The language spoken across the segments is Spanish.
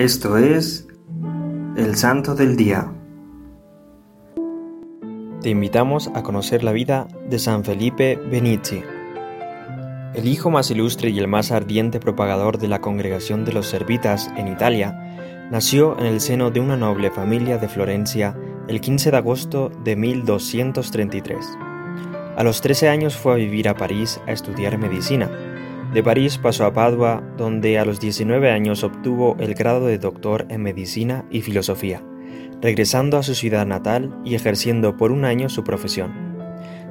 Esto es el Santo del Día. Te invitamos a conocer la vida de San Felipe Benizi, el hijo más ilustre y el más ardiente propagador de la congregación de los Servitas en Italia. Nació en el seno de una noble familia de Florencia el 15 de agosto de 1233. A los 13 años fue a vivir a París a estudiar medicina de París pasó a Padua, donde a los 19 años obtuvo el grado de doctor en medicina y filosofía, regresando a su ciudad natal y ejerciendo por un año su profesión.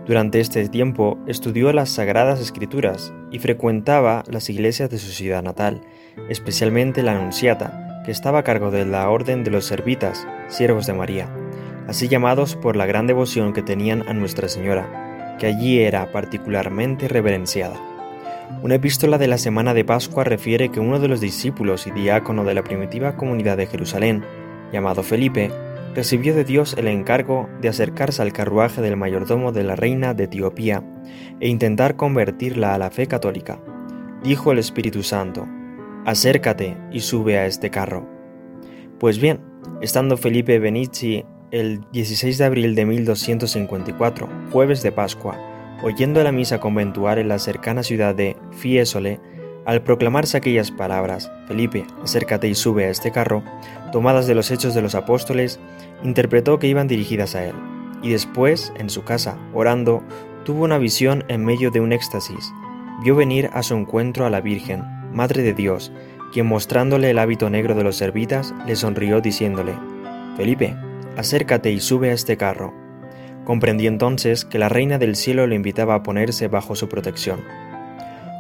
Durante este tiempo estudió las Sagradas Escrituras y frecuentaba las iglesias de su ciudad natal, especialmente la Anunciata, que estaba a cargo de la Orden de los Servitas, siervos de María, así llamados por la gran devoción que tenían a Nuestra Señora, que allí era particularmente reverenciada. Una epístola de la semana de Pascua refiere que uno de los discípulos y diácono de la primitiva comunidad de Jerusalén, llamado Felipe, recibió de Dios el encargo de acercarse al carruaje del mayordomo de la reina de Etiopía e intentar convertirla a la fe católica. Dijo el Espíritu Santo, acércate y sube a este carro. Pues bien, estando Felipe Benici el 16 de abril de 1254, jueves de Pascua, oyendo la misa conventual en la cercana ciudad de Fiesole, al proclamarse aquellas palabras, Felipe, acércate y sube a este carro, tomadas de los hechos de los apóstoles, interpretó que iban dirigidas a él, y después, en su casa, orando, tuvo una visión en medio de un éxtasis. Vio venir a su encuentro a la Virgen, Madre de Dios, quien mostrándole el hábito negro de los servitas, le sonrió diciéndole, Felipe, acércate y sube a este carro. Comprendí entonces que la reina del cielo le invitaba a ponerse bajo su protección.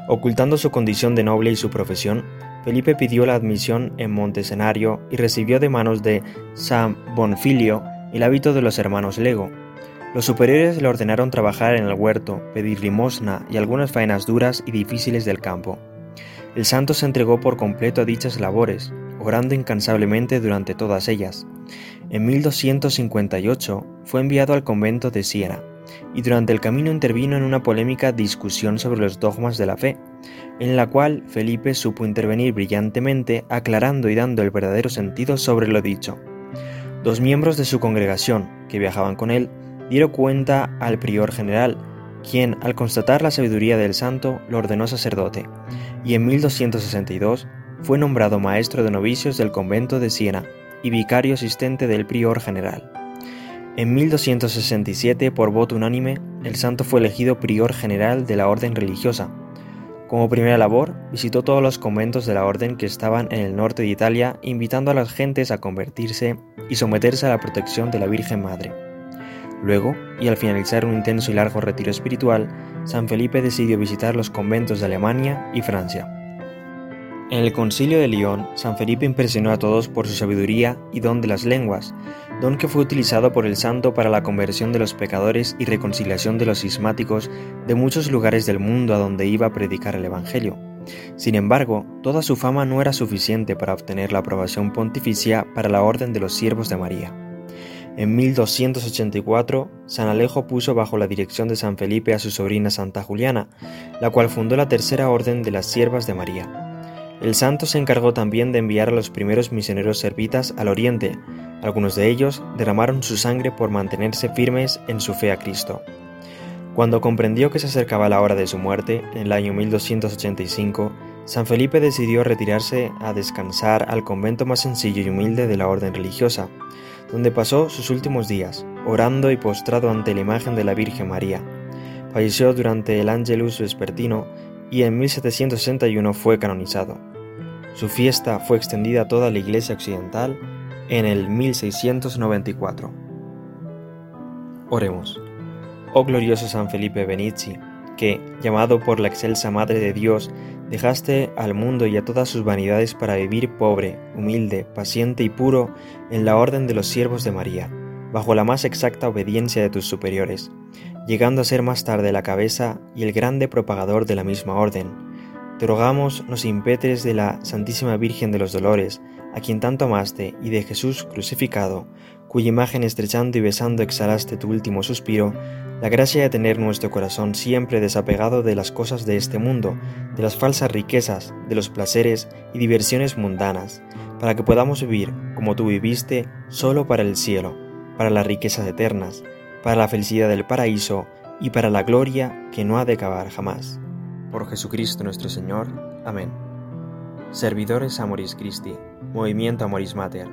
Ocultando su condición de noble y su profesión, Felipe pidió la admisión en Montescenario y recibió de manos de San Bonfilio el hábito de los hermanos Lego. Los superiores le ordenaron trabajar en el huerto, pedir limosna y algunas faenas duras y difíciles del campo. El santo se entregó por completo a dichas labores, orando incansablemente durante todas ellas. En 1258 fue enviado al convento de Siena y durante el camino intervino en una polémica discusión sobre los dogmas de la fe, en la cual Felipe supo intervenir brillantemente aclarando y dando el verdadero sentido sobre lo dicho. Dos miembros de su congregación, que viajaban con él, dieron cuenta al prior general, quien, al constatar la sabiduría del santo, lo ordenó sacerdote, y en 1262 fue nombrado maestro de novicios del convento de Siena y vicario asistente del prior general. En 1267, por voto unánime, el santo fue elegido prior general de la orden religiosa. Como primera labor, visitó todos los conventos de la orden que estaban en el norte de Italia, invitando a las gentes a convertirse y someterse a la protección de la Virgen Madre. Luego, y al finalizar un intenso y largo retiro espiritual, San Felipe decidió visitar los conventos de Alemania y Francia. En el concilio de Lyon, San Felipe impresionó a todos por su sabiduría y don de las lenguas, don que fue utilizado por el santo para la conversión de los pecadores y reconciliación de los cismáticos de muchos lugares del mundo a donde iba a predicar el Evangelio. Sin embargo, toda su fama no era suficiente para obtener la aprobación pontificia para la Orden de los Siervos de María. En 1284, San Alejo puso bajo la dirección de San Felipe a su sobrina Santa Juliana, la cual fundó la Tercera Orden de las Siervas de María. El santo se encargó también de enviar a los primeros misioneros servitas al oriente. Algunos de ellos derramaron su sangre por mantenerse firmes en su fe a Cristo. Cuando comprendió que se acercaba la hora de su muerte, en el año 1285, San Felipe decidió retirarse a descansar al convento más sencillo y humilde de la orden religiosa, donde pasó sus últimos días, orando y postrado ante la imagen de la Virgen María. Falleció durante el Angelus Vespertino y en 1761 fue canonizado. Su fiesta fue extendida a toda la Iglesia Occidental en el 1694. Oremos. Oh glorioso San Felipe Benici, que, llamado por la excelsa Madre de Dios, dejaste al mundo y a todas sus vanidades para vivir pobre, humilde, paciente y puro en la orden de los siervos de María, bajo la más exacta obediencia de tus superiores, llegando a ser más tarde la cabeza y el grande propagador de la misma orden, te rogamos nos impetres de la Santísima Virgen de los Dolores, a quien tanto amaste, y de Jesús crucificado, cuya imagen estrechando y besando exhalaste tu último suspiro, la gracia de tener nuestro corazón siempre desapegado de las cosas de este mundo, de las falsas riquezas, de los placeres y diversiones mundanas, para que podamos vivir como tú viviste, solo para el cielo, para las riquezas eternas, para la felicidad del paraíso y para la gloria que no ha de acabar jamás. Por Jesucristo nuestro Señor. Amén. Servidores Amoris Christi, Movimiento Amoris Mater,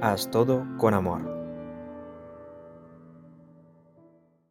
haz todo con amor.